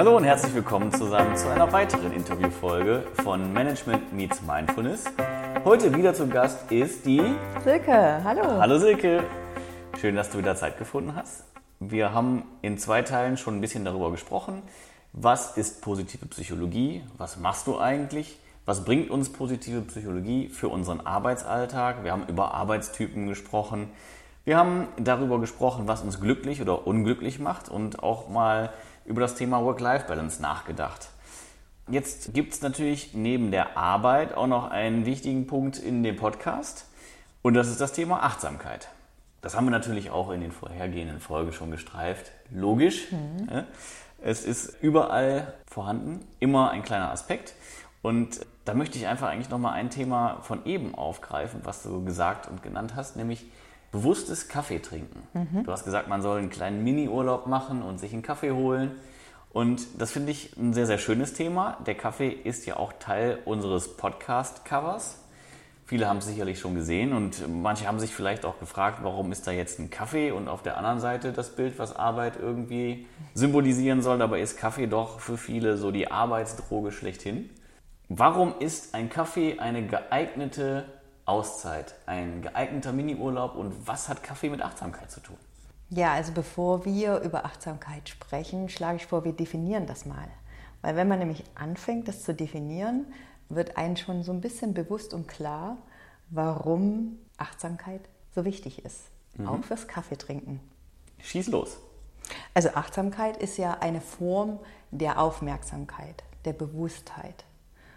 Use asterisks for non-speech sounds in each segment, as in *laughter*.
Hallo und herzlich willkommen zusammen zu einer weiteren Interviewfolge von Management Meets Mindfulness. Heute wieder zu Gast ist die Silke. Hallo. Hallo Silke. Schön, dass du wieder Zeit gefunden hast. Wir haben in zwei Teilen schon ein bisschen darüber gesprochen. Was ist positive Psychologie? Was machst du eigentlich? Was bringt uns positive Psychologie für unseren Arbeitsalltag? Wir haben über Arbeitstypen gesprochen. Wir haben darüber gesprochen, was uns glücklich oder unglücklich macht und auch mal über das Thema Work-Life-Balance nachgedacht. Jetzt gibt es natürlich neben der Arbeit auch noch einen wichtigen Punkt in dem Podcast und das ist das Thema Achtsamkeit. Das haben wir natürlich auch in den vorhergehenden Folgen schon gestreift. Logisch. Mhm. Es ist überall vorhanden, immer ein kleiner Aspekt. Und da möchte ich einfach eigentlich nochmal ein Thema von eben aufgreifen, was du gesagt und genannt hast, nämlich bewusstes Kaffee trinken. Mhm. Du hast gesagt, man soll einen kleinen Mini-Urlaub machen und sich einen Kaffee holen. Und das finde ich ein sehr, sehr schönes Thema. Der Kaffee ist ja auch Teil unseres Podcast-Covers. Viele haben es sicherlich schon gesehen und manche haben sich vielleicht auch gefragt, warum ist da jetzt ein Kaffee und auf der anderen Seite das Bild, was Arbeit irgendwie symbolisieren soll. Dabei ist Kaffee doch für viele so die Arbeitsdroge schlechthin. Warum ist ein Kaffee eine geeignete Auszeit, ein geeigneter Miniurlaub und was hat Kaffee mit Achtsamkeit zu tun? Ja, also bevor wir über Achtsamkeit sprechen, schlage ich vor, wir definieren das mal. Weil wenn man nämlich anfängt, das zu definieren, wird einem schon so ein bisschen bewusst und klar, warum Achtsamkeit so wichtig ist. Mhm. Auch fürs Kaffeetrinken. Schieß los. Also Achtsamkeit ist ja eine Form der Aufmerksamkeit, der Bewusstheit.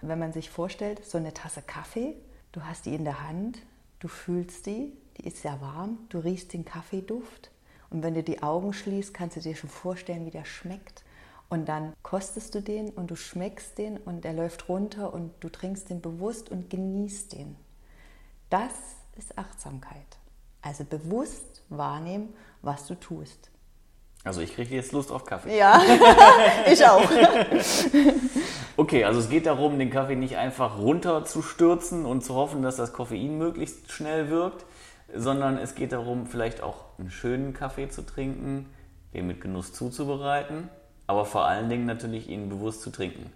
Wenn man sich vorstellt, so eine Tasse Kaffee, du hast die in der Hand, du fühlst die, die ist sehr warm, du riechst den Kaffeeduft und wenn du die Augen schließt, kannst du dir schon vorstellen, wie der schmeckt. Und dann kostest du den und du schmeckst den und er läuft runter und du trinkst den bewusst und genießt den. Das ist Achtsamkeit. Also bewusst wahrnehmen, was du tust. Also ich kriege jetzt Lust auf Kaffee. Ja, *laughs* ich auch. *laughs* okay, also es geht darum, den Kaffee nicht einfach runterzustürzen und zu hoffen, dass das Koffein möglichst schnell wirkt, sondern es geht darum, vielleicht auch einen schönen Kaffee zu trinken, den mit Genuss zuzubereiten aber vor allen Dingen natürlich ihn bewusst zu trinken.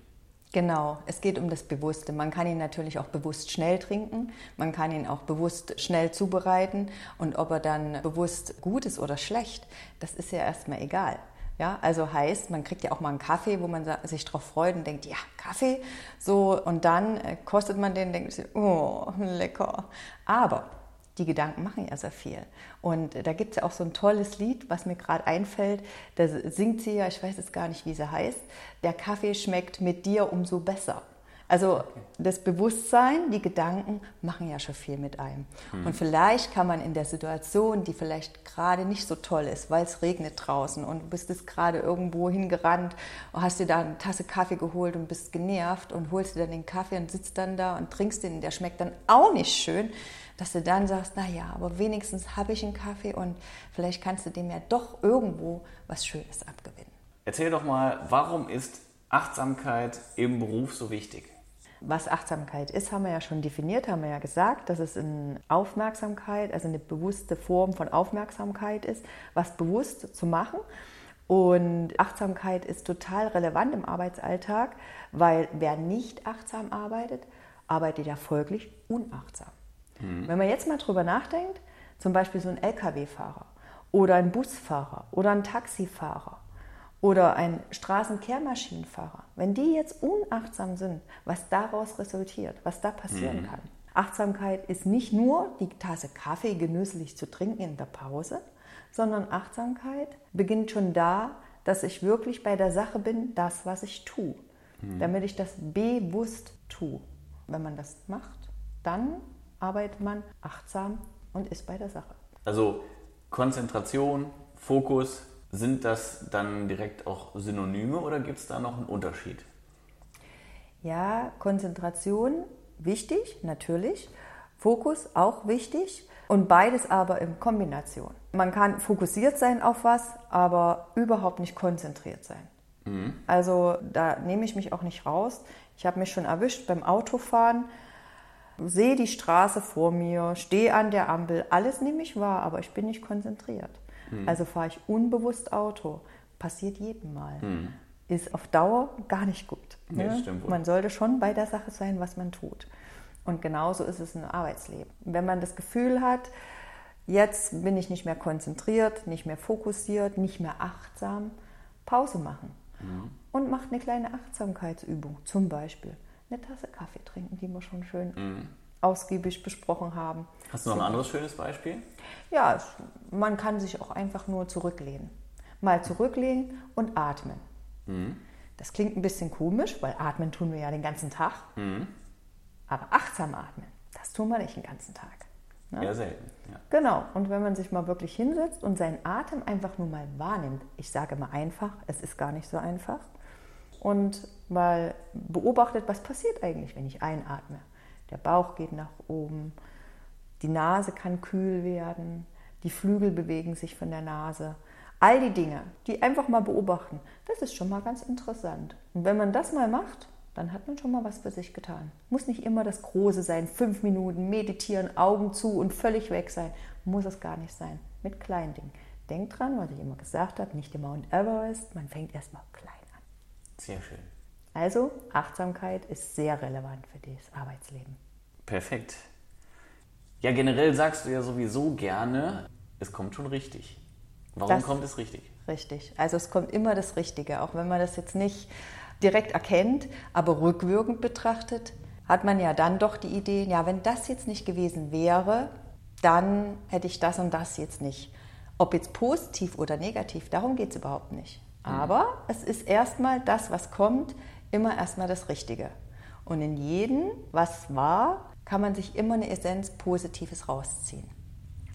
Genau, es geht um das Bewusste. Man kann ihn natürlich auch bewusst schnell trinken, man kann ihn auch bewusst schnell zubereiten und ob er dann bewusst gut ist oder schlecht, das ist ja erstmal egal. Ja, also heißt, man kriegt ja auch mal einen Kaffee, wo man sich darauf freut und denkt, ja, Kaffee, so, und dann äh, kostet man den, denkt sich, oh, lecker. Aber die Gedanken machen ja sehr viel. Und da gibt es ja auch so ein tolles Lied, was mir gerade einfällt. Da singt sie ja, ich weiß jetzt gar nicht, wie sie heißt, der Kaffee schmeckt mit dir umso besser. Also das Bewusstsein, die Gedanken machen ja schon viel mit einem. Mhm. Und vielleicht kann man in der Situation, die vielleicht gerade nicht so toll ist, weil es regnet draußen und du bist jetzt gerade irgendwo hingerannt und hast dir da eine Tasse Kaffee geholt und bist genervt und holst dir dann den Kaffee und sitzt dann da und trinkst den, der schmeckt dann auch nicht schön dass du dann sagst, na ja, aber wenigstens habe ich einen Kaffee und vielleicht kannst du dem ja doch irgendwo was Schönes abgewinnen. Erzähl doch mal, warum ist Achtsamkeit im Beruf so wichtig? Was Achtsamkeit ist, haben wir ja schon definiert, haben wir ja gesagt, dass es eine Aufmerksamkeit, also eine bewusste Form von Aufmerksamkeit ist, was bewusst zu machen. Und Achtsamkeit ist total relevant im Arbeitsalltag, weil wer nicht achtsam arbeitet, arbeitet ja folglich unachtsam. Mhm. Wenn man jetzt mal drüber nachdenkt, zum Beispiel so ein Lkw-Fahrer oder ein Busfahrer oder ein Taxifahrer oder ein Straßenkehrmaschinenfahrer, wenn die jetzt unachtsam sind, was daraus resultiert, was da passieren mhm. kann. Achtsamkeit ist nicht nur die Tasse Kaffee genüsslich zu trinken in der Pause, sondern Achtsamkeit beginnt schon da, dass ich wirklich bei der Sache bin, das, was ich tue, mhm. damit ich das bewusst tue. Wenn man das macht, dann arbeitet man achtsam und ist bei der Sache. Also Konzentration, Fokus, sind das dann direkt auch Synonyme oder gibt es da noch einen Unterschied? Ja, Konzentration wichtig, natürlich. Fokus auch wichtig und beides aber in Kombination. Man kann fokussiert sein auf was, aber überhaupt nicht konzentriert sein. Mhm. Also da nehme ich mich auch nicht raus. Ich habe mich schon erwischt beim Autofahren sehe die Straße vor mir, stehe an der Ampel, alles nehme ich wahr, aber ich bin nicht konzentriert. Mhm. Also fahre ich unbewusst Auto. Passiert jedem Mal. Mhm. ist auf Dauer gar nicht gut. Nee, ne? Man sollte schon bei der Sache sein, was man tut. Und genauso ist es im Arbeitsleben. Wenn man das Gefühl hat, jetzt bin ich nicht mehr konzentriert, nicht mehr fokussiert, nicht mehr achtsam, Pause machen. Mhm. Und macht eine kleine Achtsamkeitsübung. Zum Beispiel eine Tasse Kaffee trinken, die wir schon schön Mhm. Ausgiebig besprochen haben. Hast du noch ein anderes schönes Beispiel? Ja, man kann sich auch einfach nur zurücklehnen. Mal zurücklehnen und atmen. Das klingt ein bisschen komisch, weil atmen tun wir ja den ganzen Tag. Aber achtsam atmen, das tun wir nicht den ganzen Tag. Ne? Eher selten. Ja. Genau, und wenn man sich mal wirklich hinsetzt und seinen Atem einfach nur mal wahrnimmt, ich sage mal einfach, es ist gar nicht so einfach, und mal beobachtet, was passiert eigentlich, wenn ich einatme. Der Bauch geht nach oben, die Nase kann kühl werden, die Flügel bewegen sich von der Nase. All die Dinge, die einfach mal beobachten, das ist schon mal ganz interessant. Und wenn man das mal macht, dann hat man schon mal was für sich getan. Muss nicht immer das Große sein, fünf Minuten meditieren, Augen zu und völlig weg sein. Muss es gar nicht sein. Mit kleinen Dingen. Denkt dran, was ich immer gesagt habe, nicht der Mount Everest, man fängt erstmal klein an. Sehr schön. Also, Achtsamkeit ist sehr relevant für das Arbeitsleben. Perfekt. Ja, generell sagst du ja sowieso gerne, es kommt schon richtig. Warum Das- kommt es richtig? Richtig. Also es kommt immer das Richtige, auch wenn man das jetzt nicht direkt erkennt, aber rückwirkend betrachtet, hat man ja dann doch die Idee, ja, wenn das jetzt nicht gewesen wäre, dann hätte ich das und das jetzt nicht. Ob jetzt positiv oder negativ, darum geht es überhaupt nicht. Aber es ist erstmal das, was kommt, immer erstmal das Richtige. Und in jedem, was war, kann man sich immer eine Essenz Positives rausziehen.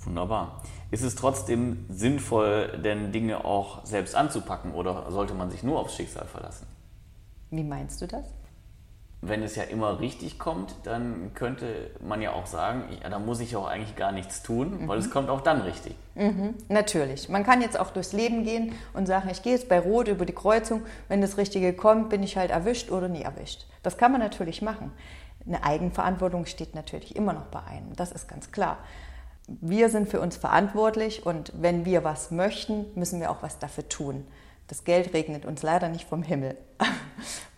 Wunderbar. Ist es trotzdem sinnvoll, denn Dinge auch selbst anzupacken oder sollte man sich nur aufs Schicksal verlassen? Wie meinst du das? Wenn es ja immer richtig kommt, dann könnte man ja auch sagen, ja, da muss ich auch eigentlich gar nichts tun, weil es kommt auch dann richtig. Natürlich. Man kann jetzt auch durchs Leben gehen und sagen, ich gehe jetzt bei Rot über die Kreuzung, wenn das Richtige kommt, bin ich halt erwischt oder nie erwischt. Das kann man natürlich machen. Eine Eigenverantwortung steht natürlich immer noch bei einem, das ist ganz klar. Wir sind für uns verantwortlich und wenn wir was möchten, müssen wir auch was dafür tun. Das Geld regnet uns leider nicht vom Himmel. *laughs*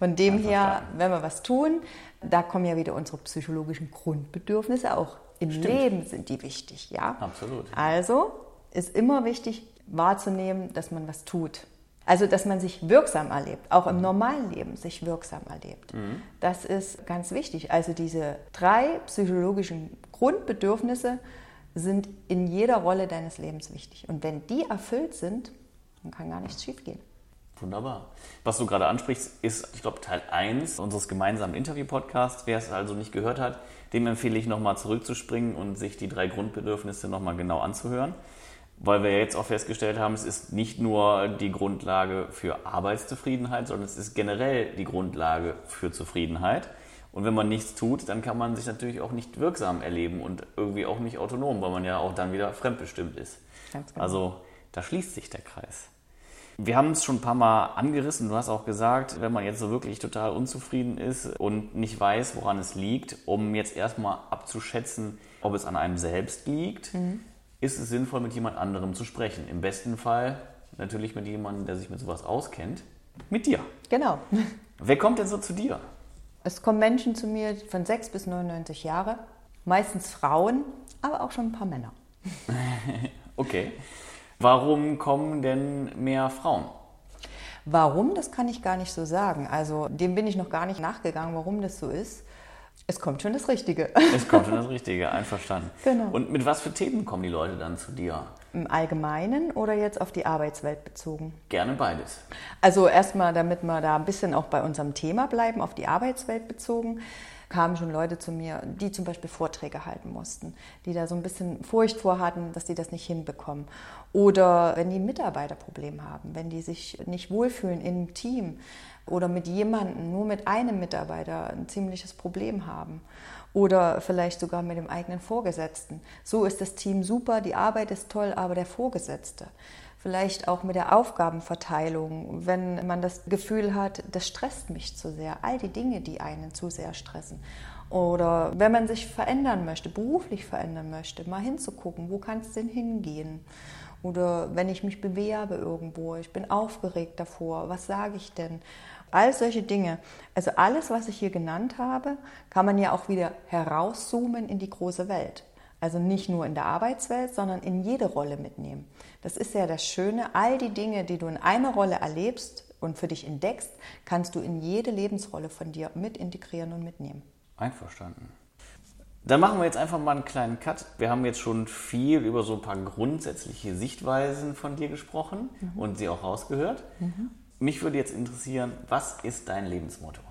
Von dem her, Einverstanden. wenn wir was tun, da kommen ja wieder unsere psychologischen Grundbedürfnisse auch. Im Stimmt. Leben sind die wichtig, ja? Absolut. Also ist immer wichtig wahrzunehmen, dass man was tut. Also, dass man sich wirksam erlebt, auch im normalen Leben sich wirksam erlebt. Das ist ganz wichtig. Also diese drei psychologischen Grundbedürfnisse sind in jeder Rolle deines Lebens wichtig. Und wenn die erfüllt sind, dann kann gar nichts schiefgehen. Wunderbar. Was du gerade ansprichst, ist, ich glaube, Teil 1 unseres gemeinsamen Interview-Podcasts. Wer es also nicht gehört hat, dem empfehle ich nochmal zurückzuspringen und sich die drei Grundbedürfnisse nochmal genau anzuhören. Weil wir ja jetzt auch festgestellt haben, es ist nicht nur die Grundlage für Arbeitszufriedenheit, sondern es ist generell die Grundlage für Zufriedenheit. Und wenn man nichts tut, dann kann man sich natürlich auch nicht wirksam erleben und irgendwie auch nicht autonom, weil man ja auch dann wieder fremdbestimmt ist. Ganz genau. Also da schließt sich der Kreis. Wir haben es schon ein paar Mal angerissen. Du hast auch gesagt, wenn man jetzt so wirklich total unzufrieden ist und nicht weiß, woran es liegt, um jetzt erstmal abzuschätzen, ob es an einem selbst liegt, ist es sinnvoll, mit jemand anderem zu sprechen. Im besten Fall natürlich mit jemandem, der sich mit sowas auskennt. Mit dir. Genau. *laughs* Wer kommt denn so zu dir? Es kommen Menschen zu mir von 6 bis 99 Jahre, meistens Frauen, aber auch schon ein paar Männer. *laughs* Okay. Warum kommen denn mehr Frauen? Warum, das kann ich gar nicht so sagen. Also dem bin ich noch gar nicht nachgegangen, warum das so ist. Es kommt schon das Richtige. Es kommt schon das Richtige, einverstanden. *laughs* Genau. Und mit was für Themen kommen die Leute dann zu dir? Im Allgemeinen oder jetzt auf die Arbeitswelt bezogen? Gerne beides. Also erstmal, damit wir da ein bisschen auch bei unserem Thema bleiben, auf die Arbeitswelt bezogen, kamen schon Leute zu mir, die zum Beispiel Vorträge halten mussten, die da so ein bisschen Furcht vor hatten, dass die das nicht hinbekommen. Oder wenn die ein Mitarbeiterproblem haben, wenn die sich nicht wohlfühlen im Team oder mit jemandem, nur mit einem Mitarbeiter ein ziemliches Problem haben. Oder vielleicht sogar mit dem eigenen Vorgesetzten. So ist das Team super, die Arbeit ist toll, aber der Vorgesetzte vielleicht auch mit der Aufgabenverteilung, wenn man das Gefühl hat, das stresst mich zu sehr, all die Dinge, die einen zu sehr stressen. Oder wenn man sich verändern möchte, beruflich verändern möchte, mal hinzugucken, wo kann es denn hingehen? Oder wenn ich mich bewerbe irgendwo, ich bin aufgeregt davor, was sage ich denn? All solche Dinge. Also alles, was ich hier genannt habe, kann man ja auch wieder herauszoomen in die große Welt. Also nicht nur in der Arbeitswelt, sondern in jede Rolle mitnehmen. Das ist ja das Schöne. All die Dinge, die du in einer Rolle erlebst und für dich entdeckst, kannst du in jede Lebensrolle von dir mit integrieren und mitnehmen. Einverstanden. Dann machen wir jetzt einfach mal einen kleinen Cut. Wir haben jetzt schon viel über so ein paar grundsätzliche Sichtweisen von dir gesprochen mhm. und sie auch rausgehört. Mhm. Mich würde jetzt interessieren, was ist dein Lebensmotto?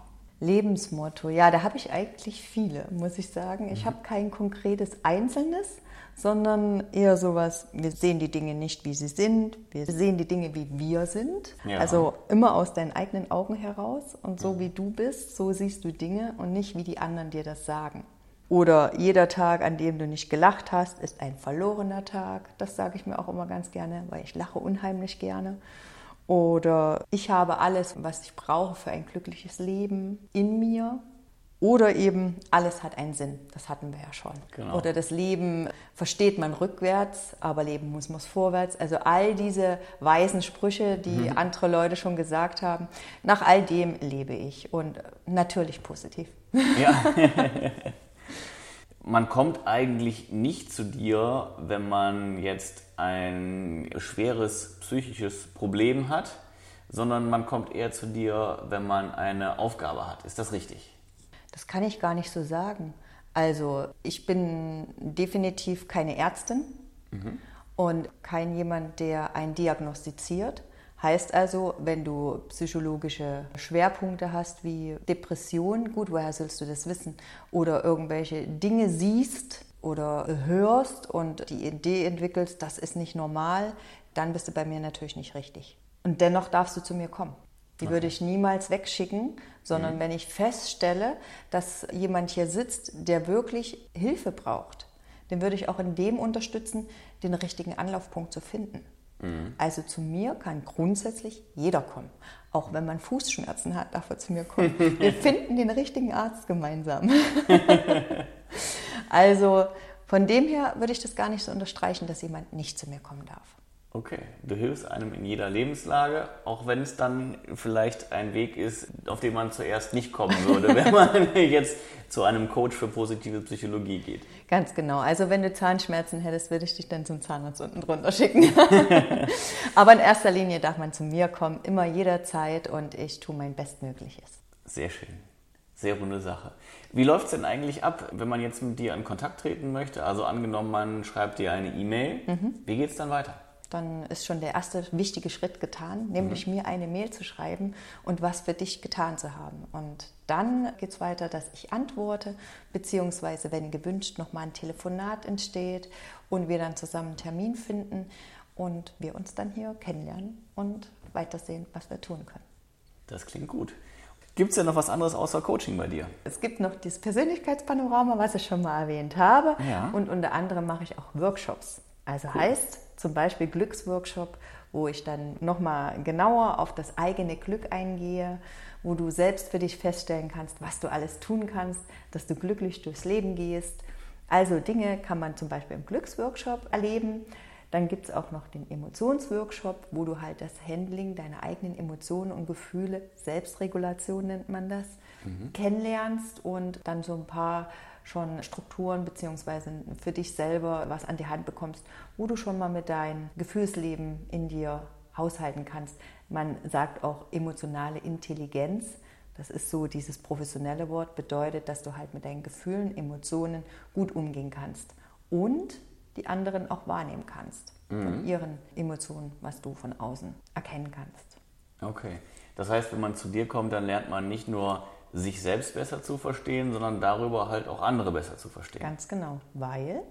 Lebensmotto, ja, da habe ich eigentlich viele, muss ich sagen. Ich mhm. habe kein konkretes Einzelnes, sondern eher sowas, wir sehen die Dinge nicht, wie sie sind, wir sehen die Dinge, wie wir sind. Ja. Also immer aus deinen eigenen Augen heraus und so wie du bist, so siehst du Dinge und nicht, wie die anderen dir das sagen. Oder jeder Tag, an dem du nicht gelacht hast, ist ein verlorener Tag. Das sage ich mir auch immer ganz gerne, weil ich lache unheimlich gerne. Oder ich habe alles, was ich brauche für ein glückliches Leben in mir. Oder eben alles hat einen Sinn, das hatten wir ja schon. Genau. Oder das Leben versteht man rückwärts, aber Leben muss man vorwärts. Also all diese weisen Sprüche, die mhm. andere Leute schon gesagt haben, nach all dem lebe ich und natürlich positiv. Ja. *laughs* man kommt eigentlich nicht zu dir, wenn man jetzt ein schweres psychisches Problem hat, sondern man kommt eher zu dir, wenn man eine Aufgabe hat. Ist das richtig? Das kann ich gar nicht so sagen. Also ich bin definitiv keine Ärztin mhm. und kein jemand, der einen diagnostiziert. Heißt also, wenn du psychologische Schwerpunkte hast wie Depression, gut, woher sollst du das wissen? Oder irgendwelche Dinge siehst oder hörst und die Idee entwickelst, das ist nicht normal, dann bist du bei mir natürlich nicht richtig. Und dennoch darfst du zu mir kommen. Die okay. würde ich niemals wegschicken, sondern mhm. wenn ich feststelle, dass jemand hier sitzt, der wirklich Hilfe braucht, den würde ich auch in dem unterstützen, den richtigen Anlaufpunkt zu finden. Mhm. Also zu mir kann grundsätzlich jeder kommen. Auch wenn man Fußschmerzen hat, darf er zu mir kommen. *laughs* Wir finden den richtigen Arzt gemeinsam. *laughs* also von dem her würde ich das gar nicht so unterstreichen, dass jemand nicht zu mir kommen darf. Okay, du hilfst einem in jeder Lebenslage, auch wenn es dann vielleicht ein Weg ist, auf den man zuerst nicht kommen würde, wenn *laughs* man jetzt zu einem Coach für positive Psychologie geht. Ganz genau. Also wenn du Zahnschmerzen hättest, würde ich dich dann zum Zahnarzt unten drunter schicken. *laughs* Aber in erster Linie darf man zu mir kommen, immer jederzeit und ich tue mein Bestmögliches. Sehr schön. Sehr runde Sache. Wie läuft es denn eigentlich ab, wenn man jetzt mit dir in Kontakt treten möchte? Also angenommen, man schreibt dir eine E-Mail. Mhm. Wie geht es dann weiter? Dann ist schon der erste wichtige Schritt getan, nämlich mhm. mir eine Mail zu schreiben und was für dich getan zu haben. Und dann geht es weiter, dass ich antworte, beziehungsweise wenn gewünscht nochmal ein Telefonat entsteht und wir dann zusammen einen Termin finden und wir uns dann hier kennenlernen und weitersehen, was wir tun können. Das klingt gut. Gibt es denn noch was anderes außer Coaching bei dir? Es gibt noch dieses Persönlichkeitspanorama, was ich schon mal erwähnt habe. Ja. Und unter anderem mache ich auch Workshops. Also cool. heißt, zum Beispiel Glücksworkshop, wo ich dann nochmal genauer auf das eigene Glück eingehe, wo du selbst für dich feststellen kannst, was du alles tun kannst, dass du glücklich durchs Leben gehst. Also Dinge kann man zum Beispiel im Glücksworkshop erleben. Dann gibt es auch noch den Emotionsworkshop, wo du halt das Handling deiner eigenen Emotionen und Gefühle, Selbstregulation nennt man das, mhm. kennenlernst und dann so ein paar schon Strukturen beziehungsweise für dich selber was an die Hand bekommst, wo du schon mal mit deinem Gefühlsleben in dir haushalten kannst. Man sagt auch emotionale Intelligenz. Das ist so dieses professionelle Wort, bedeutet, dass du halt mit deinen Gefühlen, Emotionen gut umgehen kannst und die anderen auch wahrnehmen kannst mhm. von ihren Emotionen, was du von außen erkennen kannst. Okay. Das heißt, wenn man zu dir kommt, dann lernt man nicht nur sich selbst besser zu verstehen, sondern darüber halt auch andere besser zu verstehen. Ganz genau, weil,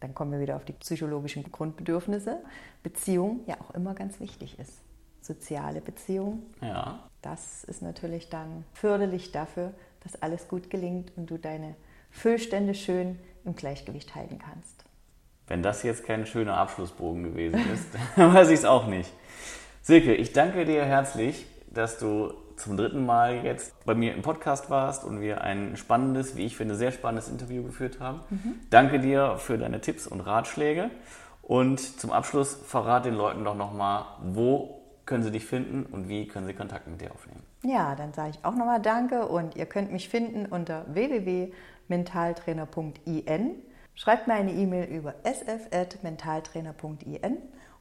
dann kommen wir wieder auf die psychologischen Grundbedürfnisse, Beziehung ja auch immer ganz wichtig ist. Soziale Beziehung, ja. das ist natürlich dann förderlich dafür, dass alles gut gelingt und du deine Füllstände schön im Gleichgewicht halten kannst. Wenn das jetzt kein schöner Abschlussbogen gewesen ist, *laughs* weiß ich es auch nicht. Silke, ich danke dir herzlich, dass du zum dritten Mal jetzt bei mir im Podcast warst und wir ein spannendes, wie ich finde, sehr spannendes Interview geführt haben. Mhm. Danke dir für deine Tipps und Ratschläge. Und zum Abschluss verrate den Leuten doch nochmal, wo können sie dich finden und wie können sie Kontakt mit dir aufnehmen. Ja, dann sage ich auch nochmal Danke und ihr könnt mich finden unter www.mentaltrainer.in. Schreibt mir eine E-Mail über sf.mentaltrainer.in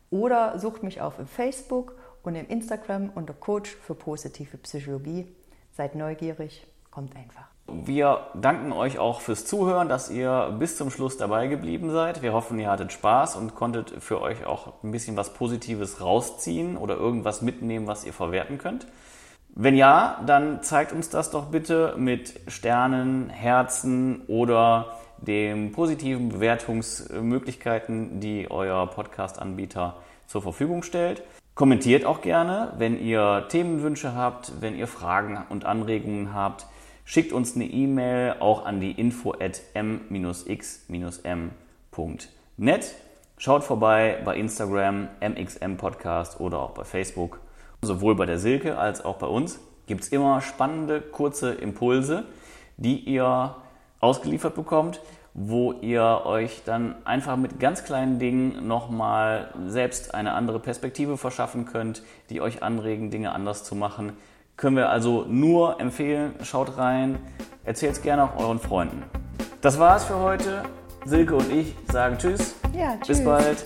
oder sucht mich auf im Facebook und im Instagram unter Coach für positive Psychologie. Seid neugierig, kommt einfach. Wir danken euch auch fürs Zuhören, dass ihr bis zum Schluss dabei geblieben seid. Wir hoffen, ihr hattet Spaß und konntet für euch auch ein bisschen was Positives rausziehen oder irgendwas mitnehmen, was ihr verwerten könnt. Wenn ja, dann zeigt uns das doch bitte mit Sternen, Herzen oder den positiven Bewertungsmöglichkeiten, die euer Podcast-Anbieter zur Verfügung stellt. Kommentiert auch gerne, wenn ihr Themenwünsche habt, wenn ihr Fragen und Anregungen habt. Schickt uns eine E-Mail auch an die info at m-x-m.net. Schaut vorbei bei Instagram, MXM Podcast oder auch bei Facebook. Sowohl bei der Silke als auch bei uns gibt es immer spannende, kurze Impulse, die ihr ausgeliefert bekommt, wo ihr euch dann einfach mit ganz kleinen Dingen nochmal selbst eine andere Perspektive verschaffen könnt, die euch anregen, Dinge anders zu machen. Können wir also nur empfehlen, schaut rein, erzählt es gerne auch euren Freunden. Das war's für heute. Silke und ich sagen Tschüss. Ja, tschüss. Bis bald.